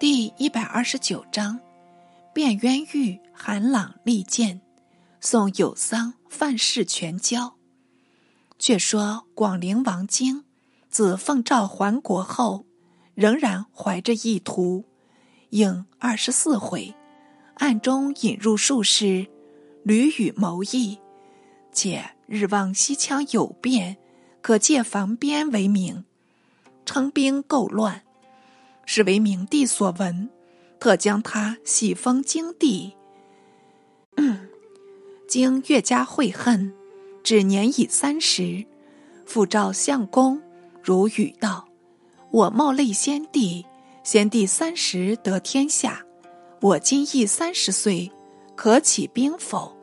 第一百二十九章，卞渊玉韩朗利剑，送有桑范氏全交。却说广陵王经自奉诏还国后，仍然怀着意图，应二十四回，暗中引入术士，屡与谋议，且日望西羌有变，可借防边为名，称兵构乱。是为明帝所闻，特将他喜封京帝。经越加悔恨，至年已三十，复召相公，如语道：“我冒昧先帝，先帝三十得天下，我今亦三十岁，可起兵否？”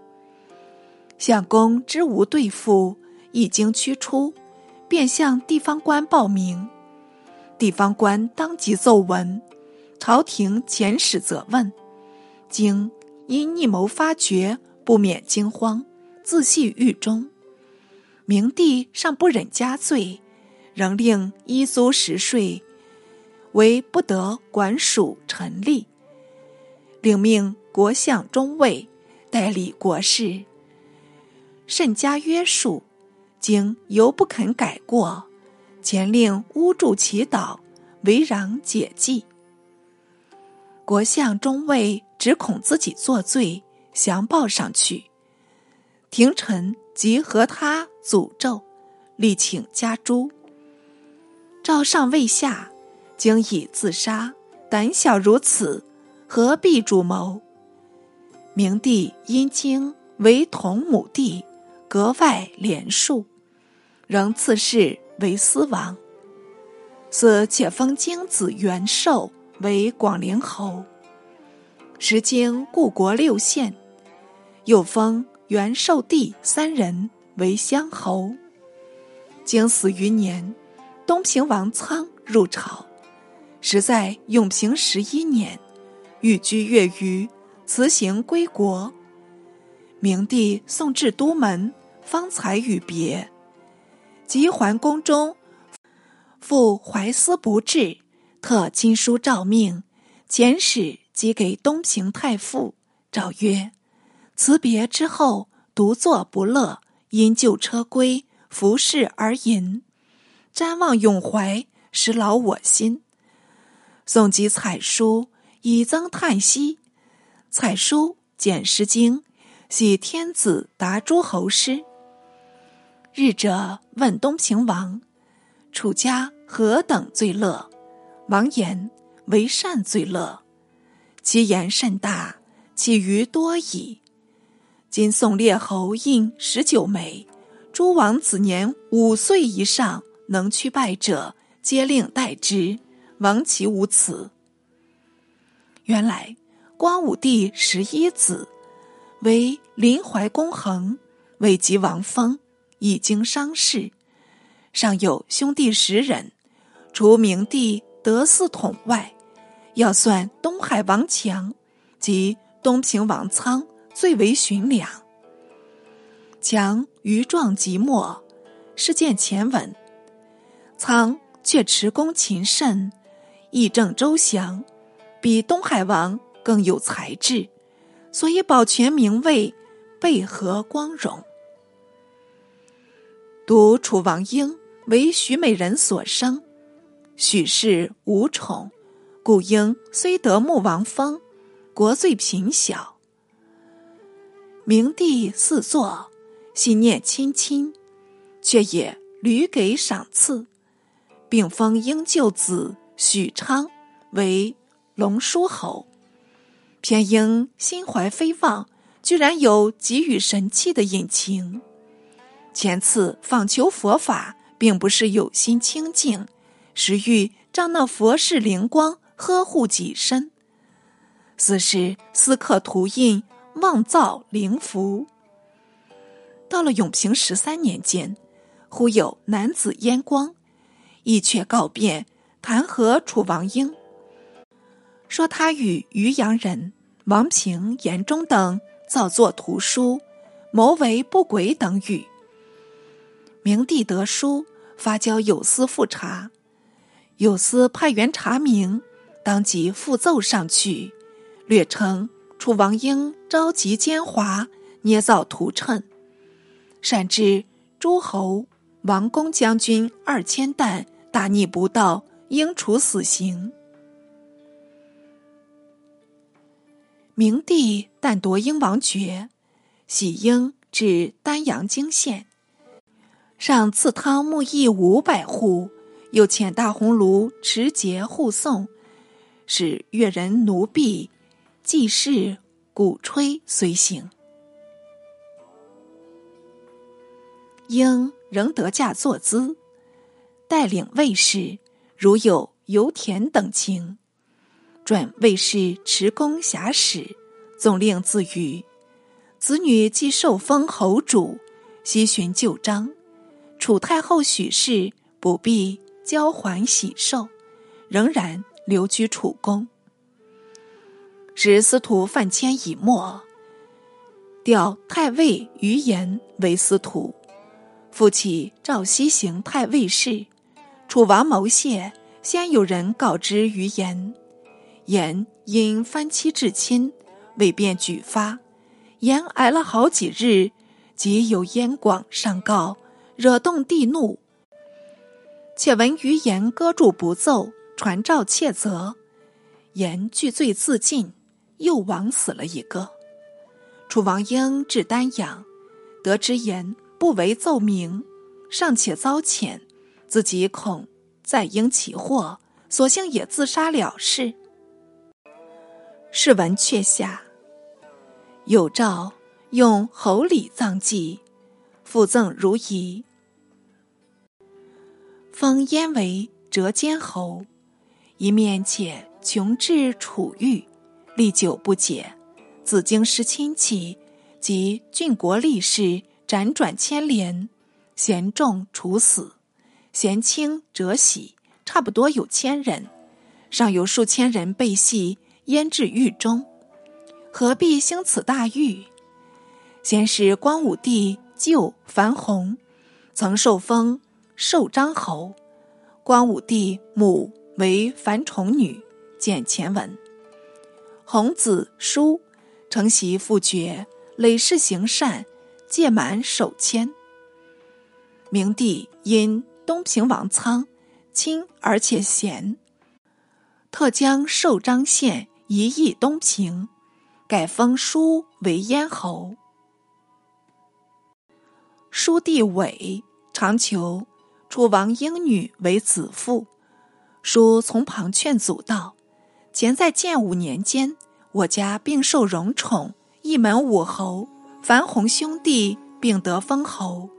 相公知无对付，一经驱出，便向地方官报名。地方官当即奏闻，朝廷遣使责问，经因逆谋发觉，不免惊慌，自系狱中。明帝尚不忍加罪，仍令依租食税，为不得管属臣吏，领命国相中尉代理国事，甚加约束，经犹不肯改过。前令巫祝祈祷，为攘解计。国相中尉只恐自己作罪，降报上去。廷臣即和他诅咒，力请加诛。赵尚未下，经已自杀，胆小如此，何必主谋？明帝因经为同母弟，格外怜恕，仍赐谥。为司王，此且封京子元寿为广陵侯，时经故国六县，又封元寿帝三人为乡侯。经死余年，东平王苍入朝，时在永平十一年，寓居越余，辞行归国。明帝送至都门，方才与别。及桓公中，复怀思不至，特亲书诏命，遣使即给东平太傅，诏曰：“辞别之后，独坐不乐，因旧车归，服侍而吟，瞻望永怀，实劳我心。送及彩书，以增叹息。彩书简诗经，系天子答诸侯诗。”日者问东平王：“楚家何等最乐？”王言：“为善最乐。”其言甚大，其余多矣。今宋列侯印十九枚，诸王子年五岁以上能去拜者，皆令代之。王其无此。原来光武帝十一子，为临淮公衡，位及王封。已经伤逝，尚有兄弟十人，除明帝得嗣统外，要算东海王强及东平王苍最为寻良。强于壮即没，事件前文。苍却持功勤慎，议政周详，比东海王更有才智，所以保全名位，备合光荣。独楚王英为许美人所生，许氏无宠，故英虽得穆王封，国最贫小。明帝四座，心念亲亲，却也屡给赏赐，并封英舅子许昌为龙叔侯。偏英心怀非望，居然有给予神器的隐情。前次访求佛法，并不是有心清净，实欲仗那佛事灵光呵护己身。此时私刻图印，妄造灵符。到了永平十三年间，忽有男子烟光，一阙告变，弹劾楚王英，说他与渔阳人王平、严忠等造作图书，谋为不轨等语。明帝得书，发交有司复查。有司派员查明，当即复奏上去，略称楚王英召集奸猾，捏造图谶，擅至诸侯、王公将军二千担，大逆不道，应处死刑。明帝但夺英王爵，喜英至丹阳泾县，上赐汤沐邑五百户，又遣大鸿胪持节护送。使越人奴婢、祭事、鼓吹随行。应仍得驾坐姿，带领卫士，如有油田等情，转卫士持弓辖使，总令自语：子女既受封侯主，悉寻旧章。楚太后许氏不必交还喜寿，仍然。留居楚宫，使司徒范谦已没，调太尉于延为司徒，复起赵熙行太尉事。楚王谋谢，先有人告知于延，延因翻妻至亲，未便举发。延挨了好几日，即有燕广上告，惹动帝怒。且闻于言搁住不奏。传召窃责，言拒罪自尽，又枉死了一个。楚王英至丹阳，得知言不为奏明，尚且遭遣，自己恐再应其祸，索性也自杀了事。事闻阙下，有诏用侯礼葬祭，附赠如仪，封燕为折坚侯。一面且穷至楚狱，历久不解。子京师亲戚及郡国吏士辗转牵连，贤众处死，贤轻折喜，差不多有千人，尚有数千人被系淹至狱中。何必兴此大狱？先是光武帝舅樊宏，曾受封寿张侯，光武帝母。为樊崇女，见前文。弘子叔承袭父爵，累世行善，届满守谦。明帝因东平王苍亲而且贤，特将寿张县移邑东平，改封叔为咽侯。叔弟伟常求楚王英女为子妇。叔从旁劝阻道：“前在建武年间，我家并受荣宠，一门武侯，樊宏兄弟并得封侯。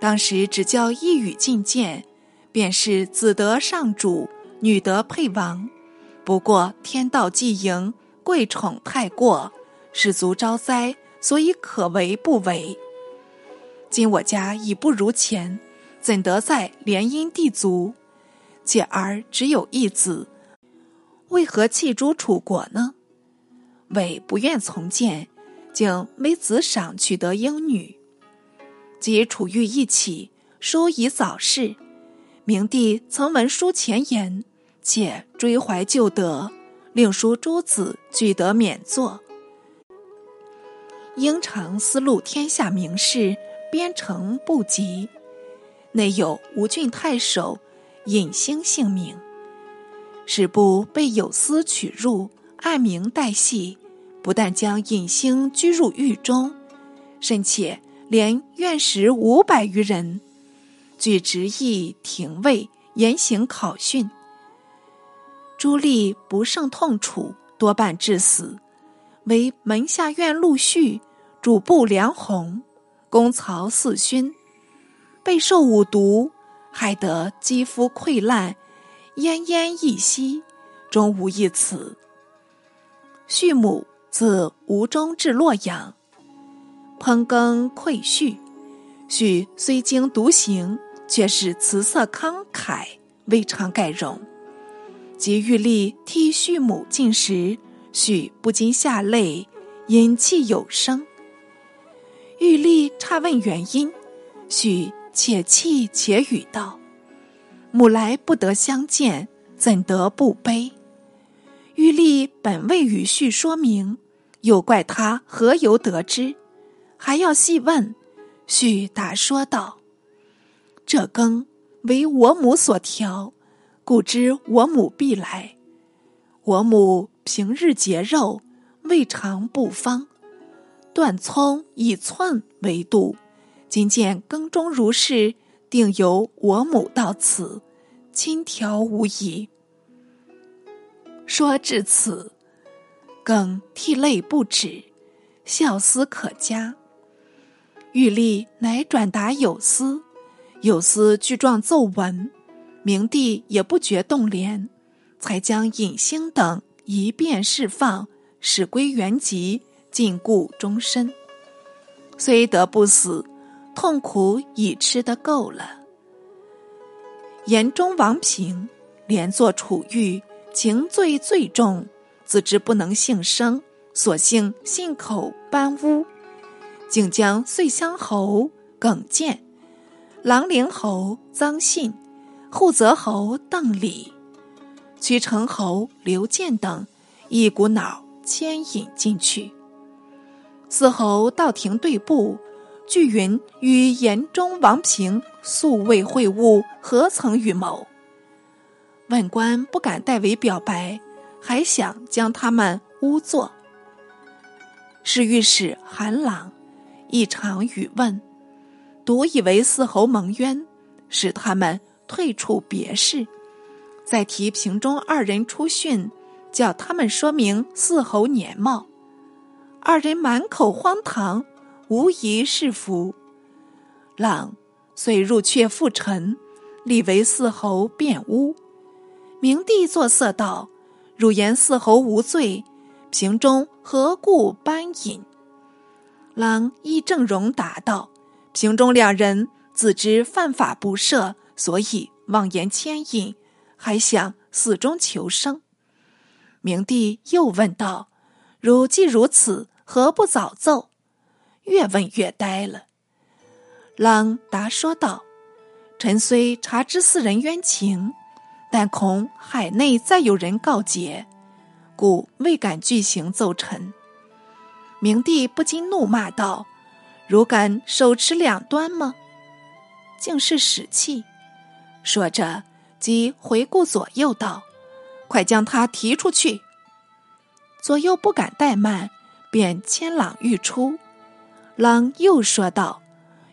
当时只教一语进谏，便是子得上主，女得配王。不过天道既盈，贵宠太过，士卒招灾，所以可为不为。今我家已不如前，怎得在联姻地族？”且儿只有一子，为何弃诸楚国呢？为不愿从谏，竟没子赏取得英女。及楚玉一起，叔已早逝。明帝曾闻书前言，且追怀旧德，令叔诸子俱得免坐。应承思路天下名士，边城不及，内有吴郡太守。尹兴姓名，使部被有司取入，按名代系，不但将尹兴拘入狱中，甚且连院士五百余人，据执役廷尉严刑考训。朱棣不胜痛楚，多半致死。为门下院陆续、主簿梁鸿、公曹四勋，备受五毒。害得肌肤溃烂，奄奄一息，终无一词。畜母自吴中至洛阳，烹羹馈畜。畜虽经独行，却是慈色慷慨，未尝改容。及玉立替畜母进食，畜不禁下泪，饮气有声。玉立差问原因，畜。且泣且语道：“母来不得相见，怎得不悲？玉立本未与婿说明，又怪他何由得知，还要细问。婿答说道：“这羹为我母所调，故知我母必来。我母平日节肉，未尝不方。断葱以寸为度，今见耕中如是，定由我母到此，亲调无疑。”说至此，更涕泪不止，笑思可嘉。玉立乃转达有司，有司具状奏闻，明帝也不觉动怜，才将尹兴等一便释放，使归原籍，禁锢终身。虽得不死，痛苦已吃得够了。延中王平连坐楚狱，情罪最重，自知不能幸生，索性信口搬屋。竟将遂乡侯耿建、郎陵侯臧信、护泽侯邓礼、曲城侯刘建等一股脑牵引进去。四侯到庭对簿，据云与延中王平素未会晤，何曾预谋？问官不敢代为表白，还想将他们诬作。是御史韩朗。一场语问，独以为四侯蒙冤，使他们退出别室。再提平中二人出讯，叫他们说明四侯年貌。二人满口荒唐，无疑是福。朗遂入阙复陈，立为四侯辩诬。明帝作色道：“汝言四侯无罪，平中何故搬引？”朗依正容答道：“平中两人自知犯法不赦，所以妄言牵引，还想死中求生。”明帝又问道：“汝既如此，何不早奏？”越问越呆了。朗答说道：“臣虽察知四人冤情，但恐海内再有人告捷，故未敢具行奏臣。”明帝不禁怒骂道：“如敢手持两端吗？竟是使气！”说着，即回顾左右道：“快将他提出去！”左右不敢怠慢，便牵朗欲出。朗又说道：“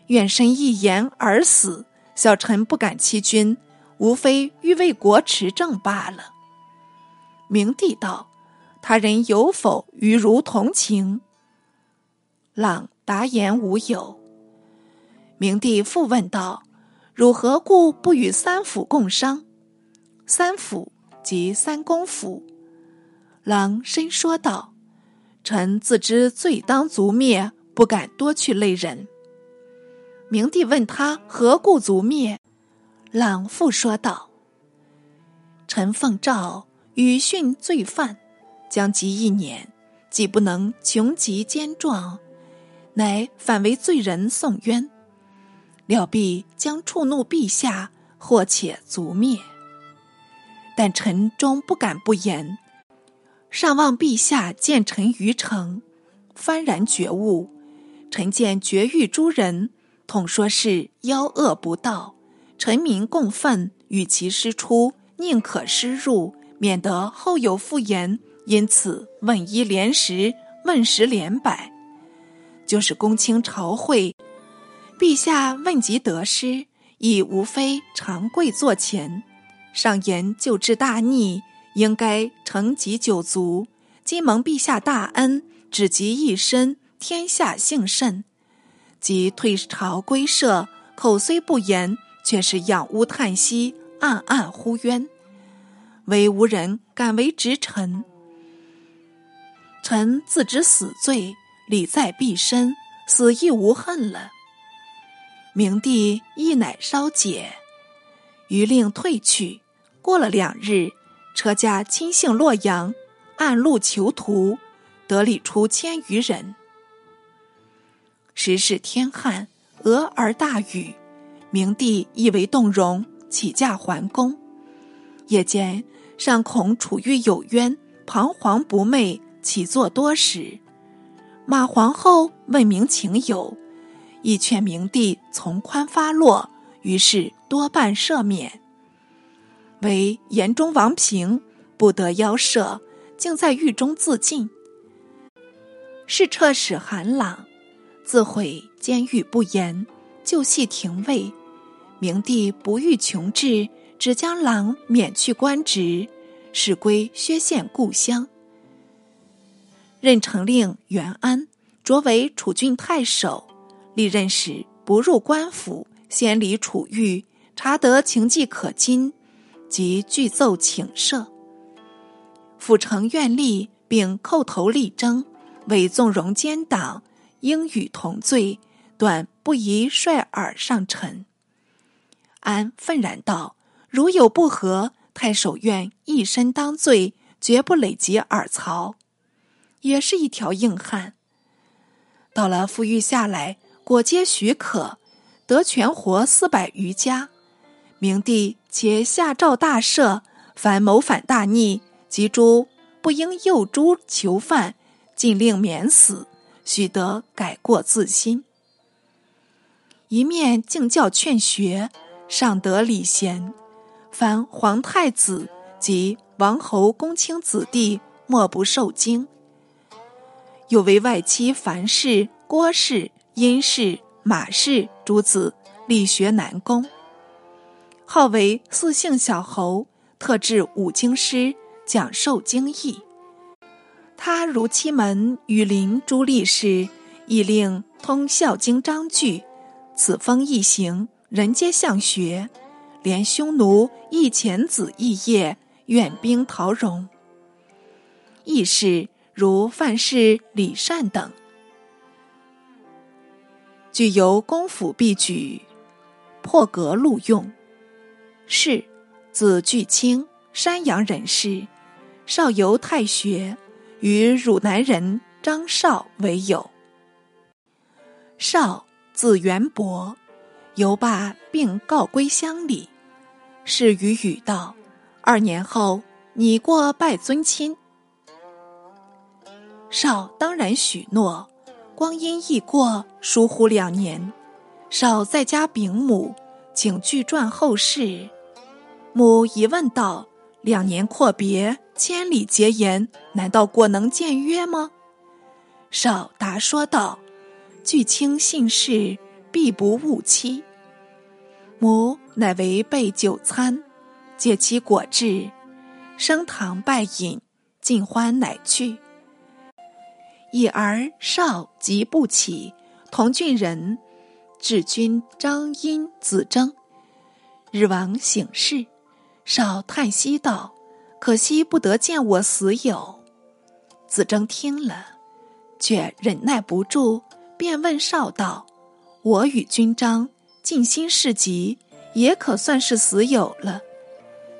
愿身一言而死，小臣不敢欺君，无非欲为国持政罢了。”明帝道：“他人有否与汝同情？”朗答言无有。明帝复问道：“汝何故不与三府共商？”三府即三公府。朗深说道：“臣自知罪当族灭，不敢多去累人。”明帝问他何故族灭，朗复说道：“臣奉诏与训罪犯，将及一年，既不能穷极奸状。”乃反为罪人送冤，料必将触怒陛下，或且族灭。但臣终不敢不言，上望陛下见臣于城，幡然觉悟。臣见绝狱诸人，统说是妖恶不道，臣民共愤，与其师出，宁可失入，免得后有复言。因此问一连十，问十连百。就是公卿朝会，陛下问及得失，亦无非长跪坐前，上言救治大逆，应该承疾九族。今蒙陛下大恩，只及一身，天下幸甚。即退朝归社，口虽不言，却是仰屋叹息，暗暗呼冤，唯无人敢为直臣。臣自知死罪。礼在必身，死亦无恨了。明帝亦乃稍解，余令退去。过了两日，车驾亲幸洛阳，暗路囚徒，得礼出千余人。时是天旱，俄而大雨，明帝亦为动容，起驾还宫。夜间尚恐楚玉有冤，彷徨不寐，起坐多时。马皇后问明情由，亦劝明帝从宽发落，于是多半赦免。唯延中王平不得邀赦，竟在狱中自尽。侍彻使韩朗自悔监狱不严，就系廷尉。明帝不欲穷治，只将郎免去官职，使归薛县故乡。任城令袁安擢为楚郡太守，历任时不入官府，先礼楚狱，查得情迹可矜，即具奏请赦。府城愿立并叩头力争，为纵容奸党，应与同罪，断不宜率尔上陈。安愤然道：“如有不和，太守愿一身当罪，绝不累及尔曹。”也是一条硬汉。到了富裕下来，果皆许可，得全活四百余家。明帝且下诏大赦，凡谋反大逆及诸不应诱诸囚犯，尽令免死，须得改过自新。一面敬教劝学，尚得礼贤，凡皇太子及王侯公卿子弟，莫不受惊。又为外戚樊氏、郭氏、殷氏、马氏诸子力学南宫，号为四姓小侯，特制五经师，讲授经义。他如妻门与林诸力士，亦令通孝经章句。此风一行，人皆向学，连匈奴亦遣子义业，远兵陶荣。义士。如范氏、李善等，具由公府必举，破格录用。是，字巨卿，山阳人士，少游太学，与汝南人张绍为友。绍，字元伯，游罢并告归乡里。是与语道：二年后，你过拜尊亲。少当然许诺，光阴一过，疏忽两年，少在家禀母，请具传后事。母疑问道：“两年阔别，千里结言，难道果能见约吗？”少答说道：“据卿信事，必不误期。”母乃为备酒餐，借其果至，升堂拜饮，尽欢乃去。已而少即不起，同郡人至君张殷子征，日王省事，少叹息道：“可惜不得见我死友。”子征听了，却忍耐不住，便问少道：“我与君章尽心事急，也可算是死友了。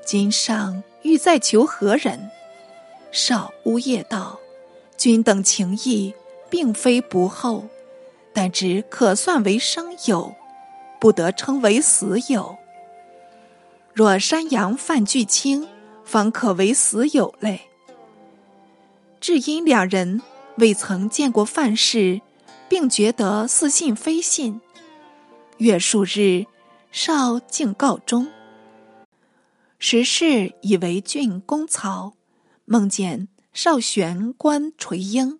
今上欲再求何人？”少呜咽道。君等情谊并非不厚，但只可算为生友，不得称为死友。若山羊犯巨青，方可为死有泪。至因两人未曾见过范氏，并觉得似信非信。月数日，少竟告终。时事以为郡公曹，梦见。少玄关垂缨，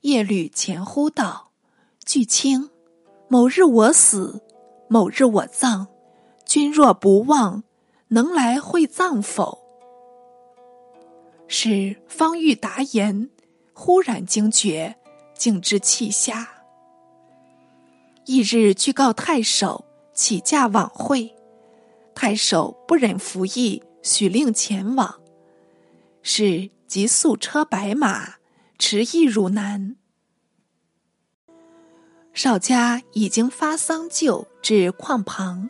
夜履前呼道：“巨卿，某日我死，某日我葬，君若不忘，能来会葬否？”是方欲答言，忽然惊觉，竟之泣下。翌日去告太守，起驾往会，太守不忍服役，许令前往。是。即素车白马，驰意汝南。少家已经发丧柩至矿旁，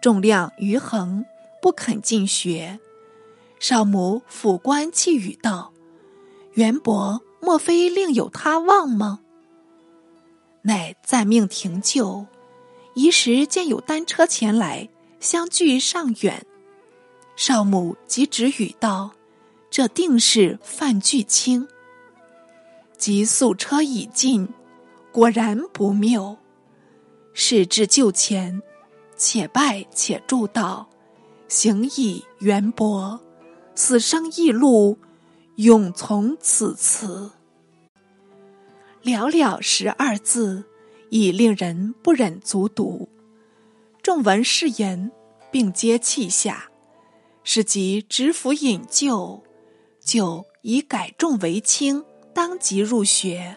重量余衡，不肯进学。少母抚棺泣语道：“元伯莫非另有他望吗？”乃暂命停柩。一时见有单车前来，相距尚远。少母即止语道。这定是范巨卿。及速车已尽，果然不谬。事至就前，且拜且祝道：“行矣渊博，死生异路，永从此辞。”寥寥十二字，已令人不忍卒读。众闻是言，并皆泣下。是即执府引咎，就以改重为轻，当即入学。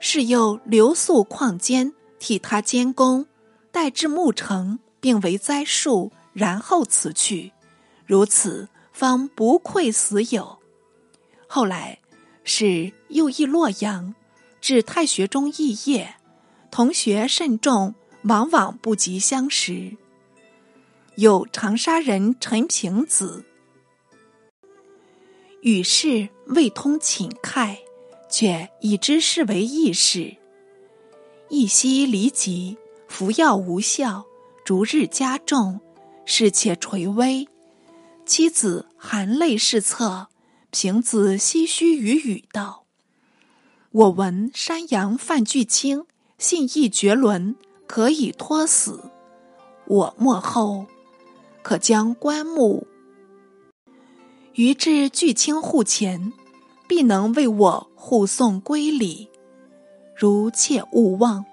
是又留宿旷间，替他监工，待至暮成，并为栽树，然后辞去。如此，方不愧死友。后来。是又诣洛阳，至太学中肄业，同学甚众，往往不及相识。有长沙人陈平子，与世未通寝慨，却以知事为义士。一夕离疾，服药无效，逐日加重，事且垂危，妻子含泪侍侧。平子唏嘘语语道：“我闻山阳范巨卿信义绝伦，可以托死。我末后，可将棺木于至巨卿户前，必能为我护送归礼。如切勿忘。”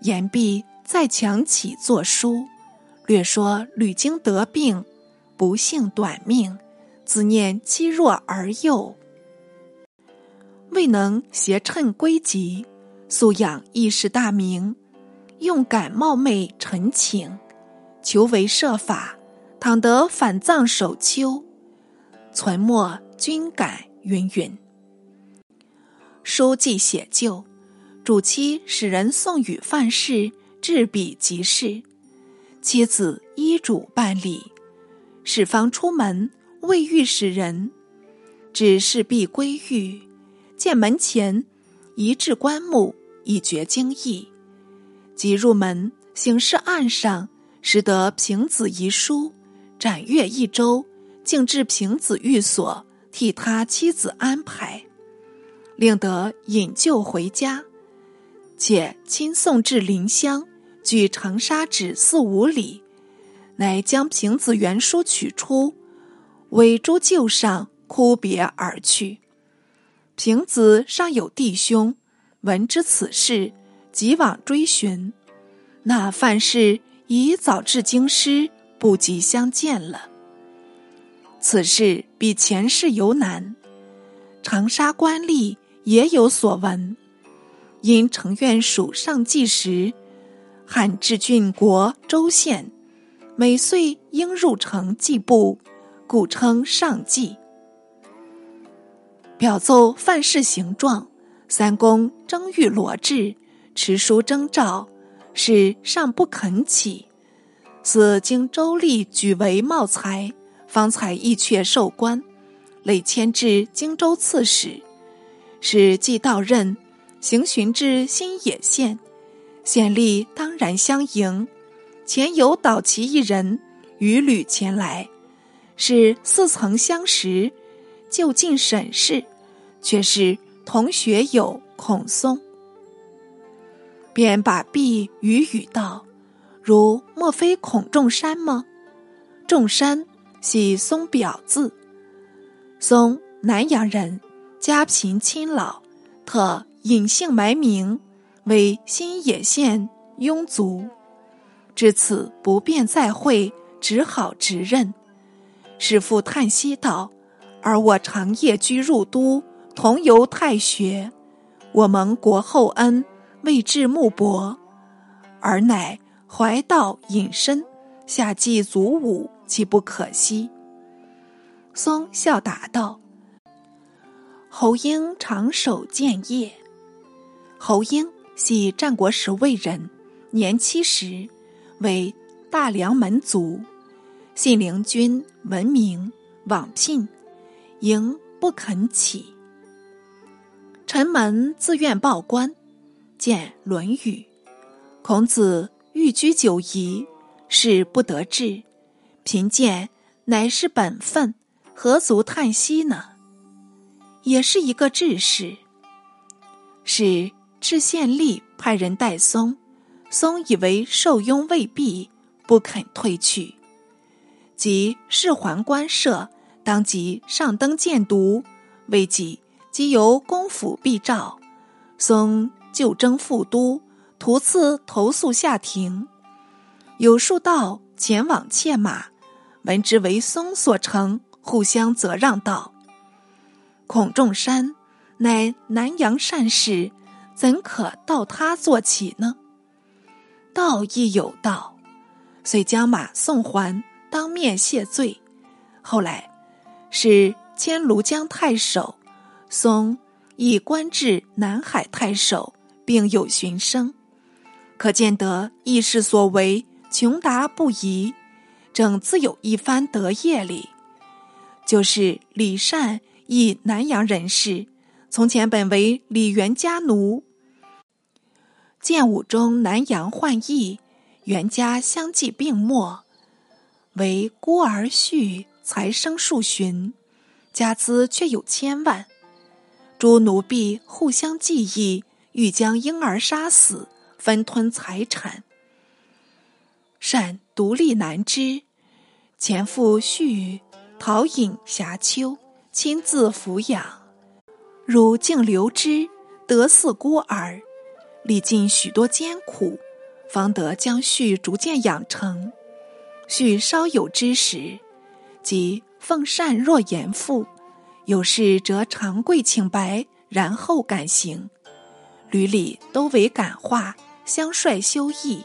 言毕，再强起作书，略说屡经得病，不幸短命。自念妻弱而幼，未能携趁归籍，素养义士大名，用感冒昧陈请，求为设法，倘得反葬守丘，存没均感云云。书记写就，主妻使人送与范氏，置笔即事，妻子依主办理，使方出门。未遇使人，只是必归寓。见门前一置棺木，以绝惊异。即入门，行事案上，识得平子遗书，展阅一周，竟至平子寓所，替他妻子安排，令得引柩回家，且亲送至临乡，距长沙只四五里，乃将平子原书取出。委诸旧上，哭别而去。平子尚有弟兄，闻知此事，急往追寻。那范氏已早至京师，不及相见了。此事比前世尤难。长沙官吏也有所闻，因承院署上计时，汉至郡国州县，每岁应入城祭部。故称上计。表奏范氏形状，三公争欲罗志，持书征召，是尚不肯起。自经周历举为茂才，方才意阙授官，累迁至荆州刺史。使既到任，行巡至新野县，县吏当然相迎。前有导骑一人，与旅前来。是似曾相识，就近审视，却是同学友孔松，便把璧与语道：“如莫非孔仲山吗？”仲山系松表字，松南阳人，家贫亲老，特隐姓埋名，为新野县庸族。至此不便再会，只好直任。师父叹息道：“而我长夜居入都，同游太学，我蒙国厚恩，未至木帛，而乃怀道隐身，下祭祖武，岂不可惜？”松笑答道：“侯婴长守建业。侯婴系战国时魏人，年七十，为大梁门族。”信陵君闻名往聘，迎不肯起。臣门自愿报官，见《论语》。孔子欲居九夷，是不得志。贫贱乃是本分，何足叹息呢？也是一个志士。是是县吏派人带松，松以为受拥未毕，不肯退去。即侍环官舍，当即上登谏读，未几即由公府必诏，松就征副都，途次投宿下庭。有数道前往窃马，闻之为松所成，互相责让道：“孔仲山乃南阳善士，怎可到他做起呢？”道亦有道，遂将马送还，当面谢罪。后来是迁庐江太守，松亦官至南海太守，并有巡声，可见得义士所为。穷达不移，正自有一番德业里。就是李善，亦南阳人士，从前本为李元家奴。建武中南阳患疫，袁家相继病没，唯孤儿婿，才生数旬，家资却有千万。诸奴婢互相计议，欲将婴儿杀死，分吞财产。善独立难支，前父婿陶隐遐丘亲自抚养，汝竟留之，得似孤儿，历尽许多艰苦，方得将婿逐渐养成。婿稍有知识，即奉善若严父，有事则长跪请白，然后敢行。屡屡都为感化，相率修义。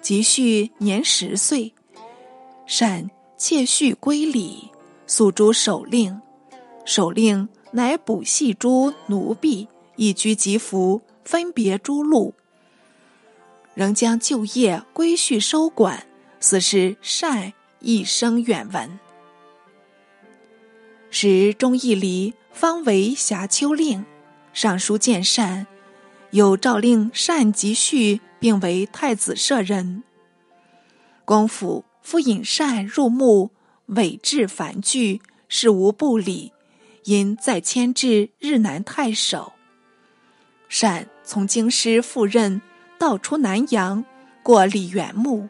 及婿年十岁，善妾婿归礼，诉诸守令。守令乃补系诸奴婢，以居吉服，分别诸路。仍将旧业归序收管，此事善一生远闻。时钟义离方为辖丘令，上书见善，有诏令善及婿。并为太子舍人。公府复引善入墓，委制繁具，事无不理，因再迁至日南太守。善从京师赴任，道出南阳，过李元墓，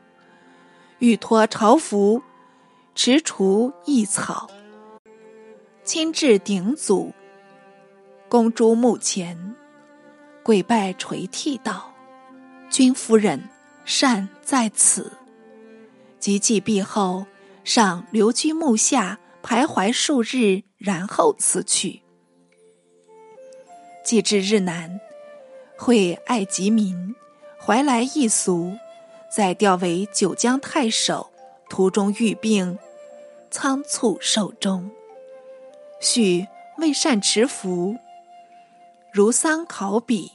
欲托朝服，持锄异草，亲至鼎祖，公诸墓前，跪拜垂涕道。君夫人善在此，及祭毕后，上留居墓下徘徊数日，然后辞去。既至日南，会爱及民，怀来一俗，再调为九江太守。途中遇病，仓促寿终。续未善持符，如丧考妣。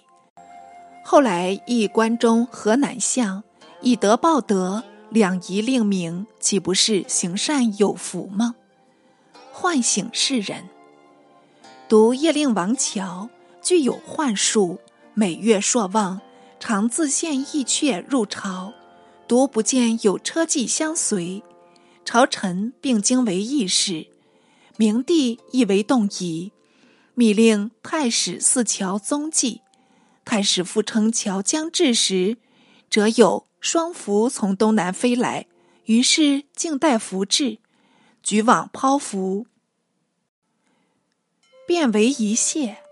后来亦关中河南相，以德报德，两仪令名，岂不是行善有福吗？唤醒世人。读叶令王乔，具有幻术，每月朔望，常自献义阙入朝，独不见有车骑相随。朝臣并经为义士，明帝亦为动仪，密令太史四桥踪迹。太史复称桥将至时，则有双符从东南飞来，于是静待符至，举网抛符，变为一谢。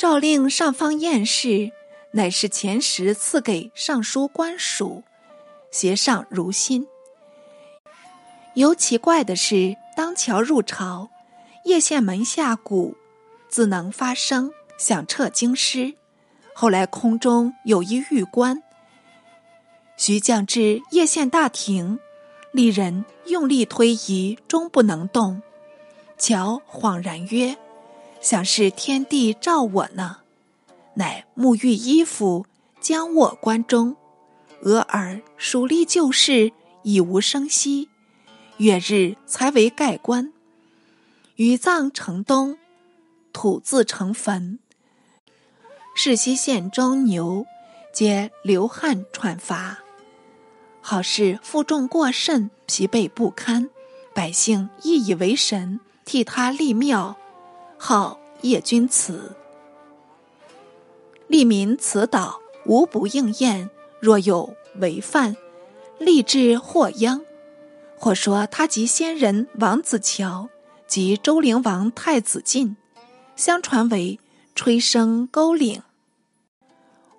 诏令上方验视，乃是前时赐给尚书官署，协上如新。尤奇怪的是，当桥入朝，叶县门下鼓自能发声，响彻京师。后来空中有一玉棺，徐降至叶县大庭，丽人用力推移，终不能动。乔恍然曰：“想是天地照我呢。”乃沐浴衣服，将卧棺中，俄耳数历旧事，已无声息。月日才为盖棺，余葬城东，土自成坟。世西县中牛，皆流汗喘乏，好事负重过甚，疲惫不堪，百姓亦以为神，替他立庙，号叶君祠。利民此岛无不应验，若有违犯，立志祸殃。或说他及先人王子乔及周灵王太子晋，相传为吹笙勾岭，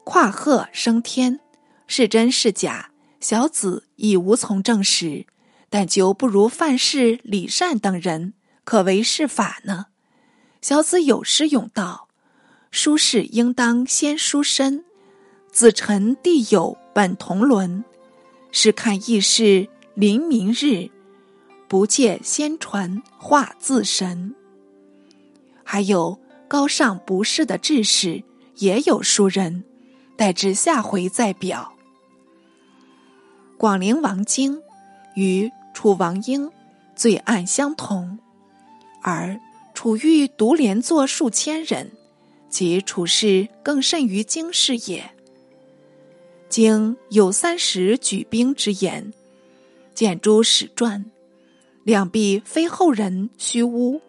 跨鹤升天，是真是假？小子已无从证实，但就不如范氏、李善等人，可为是法呢。小子有诗咏道：“书士应当先书身，子臣弟友本同伦。试看异事。”临明日，不借先传化自神。还有高尚不世的志士，也有书人，待至下回再表。广陵王经与楚王英罪案相同，而楚玉独连坐数千人，其处事更甚于经氏也。经有三十举兵之言。见诸史传，两必非后人虚诬。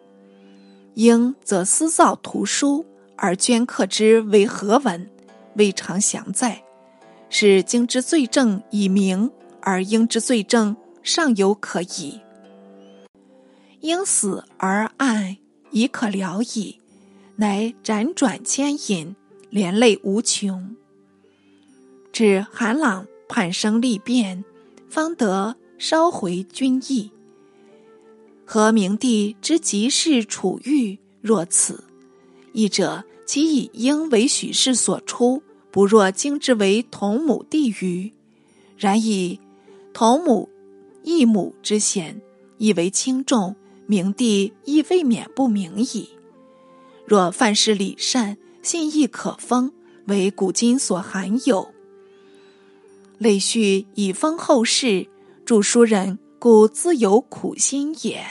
应则私造图书而镌刻之为何文，未尝详在。是经之罪证已明，而应之罪证尚有可疑。应死而案已可了矣，乃辗转牵引，连累无穷。至韩朗叛生立变，方得。烧回君意，和明帝之即事楚玉若此，亦者其以应为许氏所出，不若经之为同母弟于。然以同母异母之嫌，亦为轻重，明帝亦未免不明矣。若范氏礼善，信义可封，为古今所罕有。累续以封后世。著书人故自有苦心也。